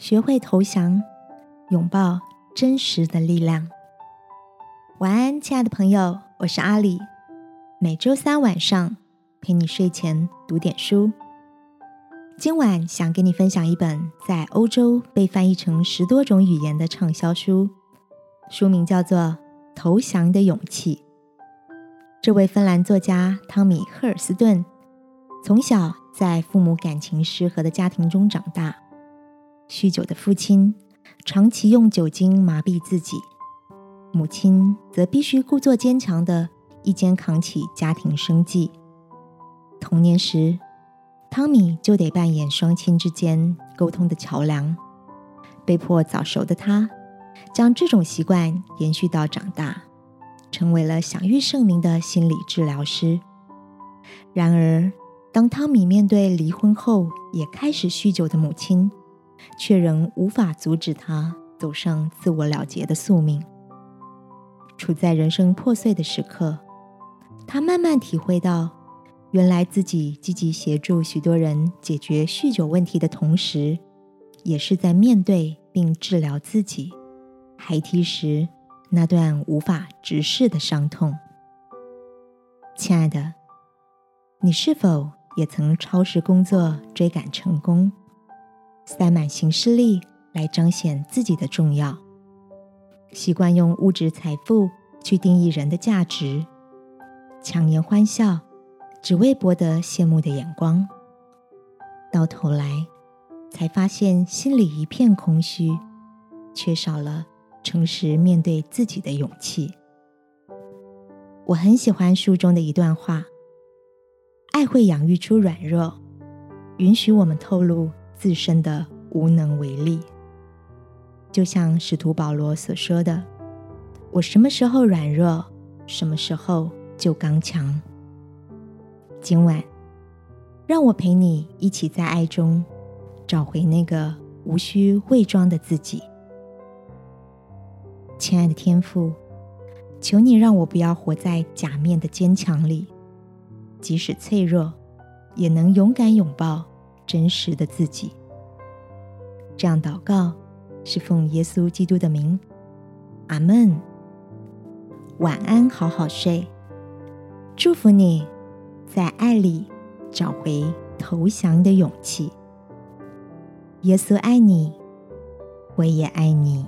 学会投降，拥抱真实的力量。晚安，亲爱的朋友，我是阿里。每周三晚上陪你睡前读点书。今晚想跟你分享一本在欧洲被翻译成十多种语言的畅销书，书名叫做《投降的勇气》。这位芬兰作家汤米·赫尔斯顿从小在父母感情失和的家庭中长大。酗酒的父亲长期用酒精麻痹自己，母亲则必须故作坚强的一肩扛起家庭生计。童年时，汤米就得扮演双亲之间沟通的桥梁。被迫早熟的他，将这种习惯延续到长大，成为了享誉盛名的心理治疗师。然而，当汤米面对离婚后也开始酗酒的母亲，却仍无法阻止他走上自我了结的宿命。处在人生破碎的时刻，他慢慢体会到，原来自己积极协助许多人解决酗酒问题的同时，也是在面对并治疗自己孩提时那段无法直视的伤痛。亲爱的，你是否也曾超时工作追赶成功？塞满行事力来彰显自己的重要，习惯用物质财富去定义人的价值，强颜欢笑，只为博得羡慕的眼光。到头来，才发现心里一片空虚，缺少了诚实面对自己的勇气。我很喜欢书中的一段话：“爱会养育出软弱，允许我们透露。”自身的无能为力，就像使徒保罗所说的：“我什么时候软弱，什么时候就刚强。”今晚，让我陪你一起在爱中找回那个无需伪装的自己。亲爱的天父，求你让我不要活在假面的坚强里，即使脆弱，也能勇敢拥抱。真实的自己，这样祷告是奉耶稣基督的名，阿门。晚安，好好睡。祝福你在爱里找回投降的勇气。耶稣爱你，我也爱你。